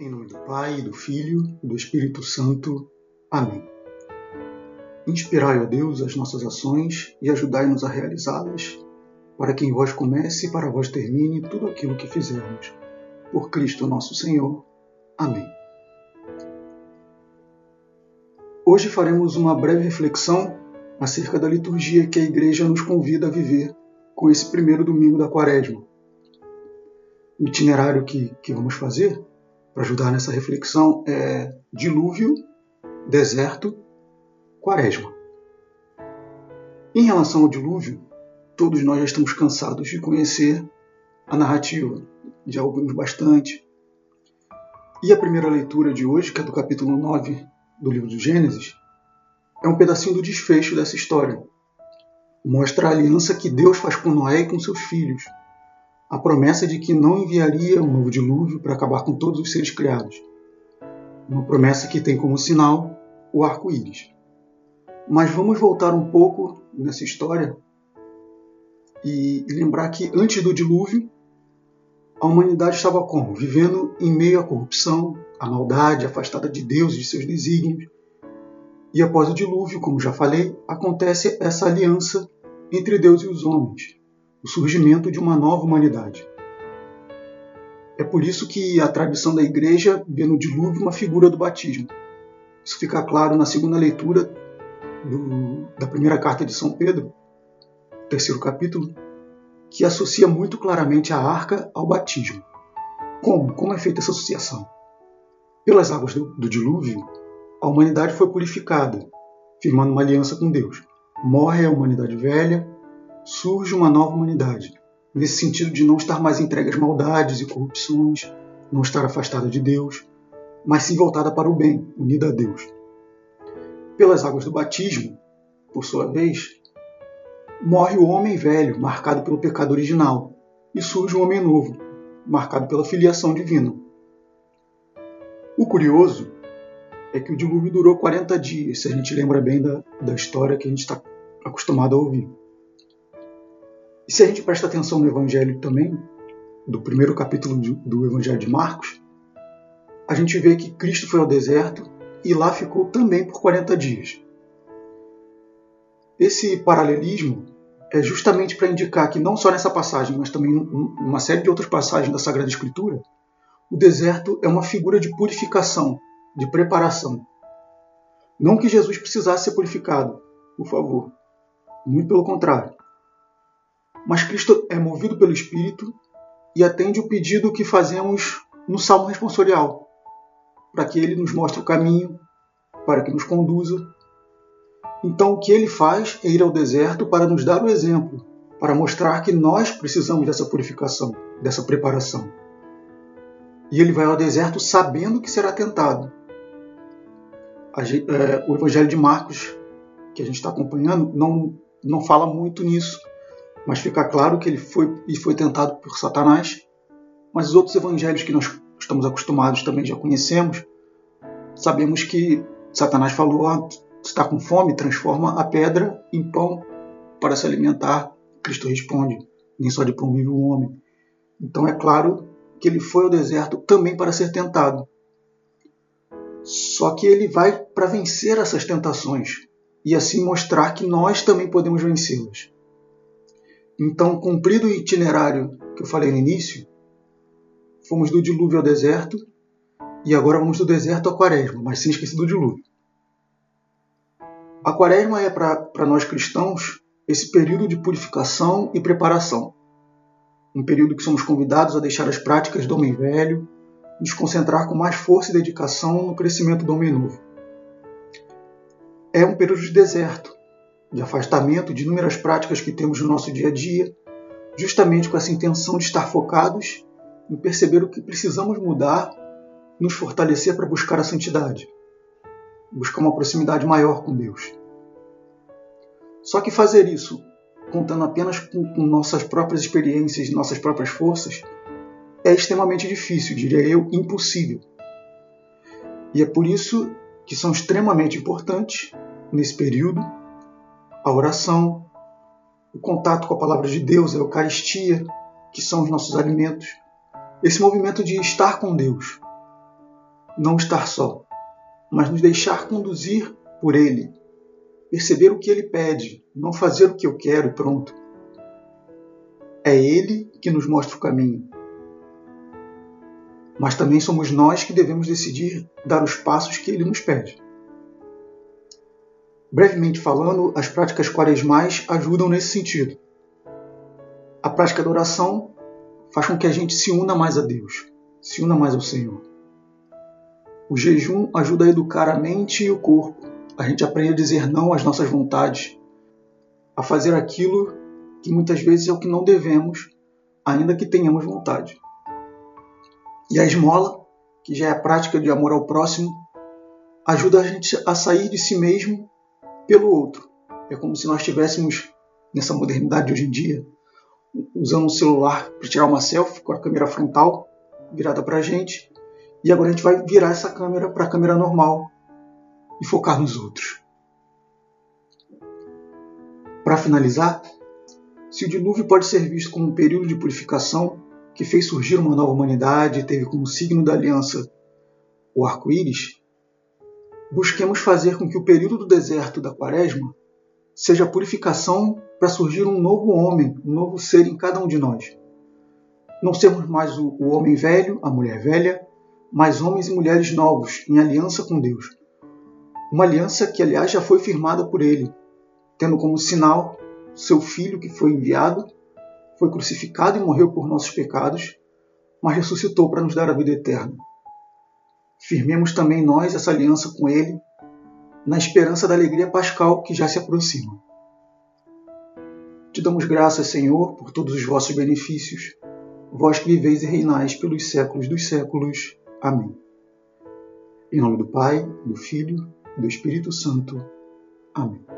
Em nome do Pai, do Filho e do Espírito Santo. Amém. Inspirai, ó Deus, as nossas ações e ajudai-nos a realizá-las, para que em vós comece e para vós termine tudo aquilo que fizermos. Por Cristo nosso Senhor. Amém. Hoje faremos uma breve reflexão acerca da liturgia que a Igreja nos convida a viver com esse primeiro domingo da Quaresma. O itinerário que, que vamos fazer para ajudar nessa reflexão é dilúvio, deserto, quaresma. Em relação ao dilúvio, todos nós já estamos cansados de conhecer a narrativa, já ouvimos bastante. E a primeira leitura de hoje, que é do capítulo 9 do livro de Gênesis, é um pedacinho do desfecho dessa história. Mostra a aliança que Deus faz com Noé e com seus filhos, a promessa de que não enviaria um novo dilúvio para acabar com todos os seres criados. Uma promessa que tem como sinal o arco-íris. Mas vamos voltar um pouco nessa história e lembrar que antes do dilúvio, a humanidade estava como? Vivendo em meio à corrupção, à maldade, afastada de Deus e de seus desígnios. E após o dilúvio, como já falei, acontece essa aliança entre Deus e os homens, o surgimento de uma nova humanidade. É por isso que a tradição da Igreja vê no dilúvio uma figura do batismo. Isso fica claro na segunda leitura do, da primeira carta de São Pedro, terceiro capítulo, que associa muito claramente a arca ao batismo. Como? Como é feita essa associação? Pelas águas do, do dilúvio, a humanidade foi purificada, firmando uma aliança com Deus. Morre a humanidade velha surge uma nova humanidade, nesse sentido de não estar mais entregue às maldades e corrupções, não estar afastada de Deus, mas sim voltada para o bem, unida a Deus. Pelas águas do batismo, por sua vez, morre o homem velho, marcado pelo pecado original, e surge um homem novo, marcado pela filiação divina. O curioso é que o dilúvio durou 40 dias, se a gente lembra bem da, da história que a gente está acostumado a ouvir. E se a gente presta atenção no Evangelho também, do primeiro capítulo do Evangelho de Marcos, a gente vê que Cristo foi ao deserto e lá ficou também por 40 dias. Esse paralelismo é justamente para indicar que não só nessa passagem, mas também em uma série de outras passagens da Sagrada Escritura, o deserto é uma figura de purificação, de preparação. Não que Jesus precisasse ser purificado, por favor. Muito pelo contrário. Mas Cristo é movido pelo Espírito e atende o pedido que fazemos no Salmo responsorial, para que ele nos mostre o caminho, para que nos conduza. Então, o que ele faz é ir ao deserto para nos dar o exemplo, para mostrar que nós precisamos dessa purificação, dessa preparação. E ele vai ao deserto sabendo que será tentado. É, o Evangelho de Marcos, que a gente está acompanhando, não, não fala muito nisso mas fica claro que ele foi e foi tentado por Satanás. Mas os outros evangelhos que nós estamos acostumados também já conhecemos, sabemos que Satanás falou: ah, está com fome, transforma a pedra em pão para se alimentar. Cristo responde: nem só de pão vive o homem. Então é claro que ele foi ao deserto também para ser tentado. Só que ele vai para vencer essas tentações e assim mostrar que nós também podemos vencê-las. Então, cumprido o itinerário que eu falei no início, fomos do dilúvio ao deserto e agora vamos do deserto à quaresma, mas sem esquecer do dilúvio. A quaresma é para nós cristãos esse período de purificação e preparação. Um período que somos convidados a deixar as práticas do homem velho, nos concentrar com mais força e dedicação no crescimento do homem novo. É um período de deserto, de afastamento de inúmeras práticas que temos no nosso dia a dia, justamente com essa intenção de estar focados em perceber o que precisamos mudar, nos fortalecer para buscar a santidade, buscar uma proximidade maior com Deus. Só que fazer isso contando apenas com, com nossas próprias experiências, nossas próprias forças, é extremamente difícil, diria eu, impossível. E é por isso que são extremamente importantes, nesse período, a oração, o contato com a palavra de Deus, a Eucaristia, que são os nossos alimentos. Esse movimento de estar com Deus, não estar só, mas nos deixar conduzir por Ele, perceber o que Ele pede, não fazer o que eu quero e pronto. É Ele que nos mostra o caminho. Mas também somos nós que devemos decidir dar os passos que Ele nos pede. Brevemente falando, as práticas quaresmais ajudam nesse sentido. A prática da oração faz com que a gente se una mais a Deus, se una mais ao Senhor. O jejum ajuda a educar a mente e o corpo. A gente aprende a dizer não às nossas vontades, a fazer aquilo que muitas vezes é o que não devemos, ainda que tenhamos vontade. E a esmola, que já é a prática de amor ao próximo, ajuda a gente a sair de si mesmo pelo outro. É como se nós estivéssemos, nessa modernidade de hoje em dia, usando um celular para tirar uma selfie com a câmera frontal virada para a gente e agora a gente vai virar essa câmera para a câmera normal e focar nos outros. Para finalizar, se o dilúvio pode ser visto como um período de purificação que fez surgir uma nova humanidade e teve como signo da aliança o arco-íris, busquemos fazer com que o período do deserto da quaresma seja a purificação para surgir um novo homem, um novo ser em cada um de nós. Não sermos mais o, o homem velho, a mulher velha, mas homens e mulheres novos, em aliança com Deus. Uma aliança que, aliás, já foi firmada por Ele, tendo como sinal seu Filho que foi enviado, foi crucificado e morreu por nossos pecados, mas ressuscitou para nos dar a vida eterna. Firmemos também nós essa aliança com Ele, na esperança da alegria pascal que já se aproxima. Te damos graças, Senhor, por todos os vossos benefícios, vós que viveis e reinais pelos séculos dos séculos. Amém. Em nome do Pai, do Filho e do Espírito Santo. Amém.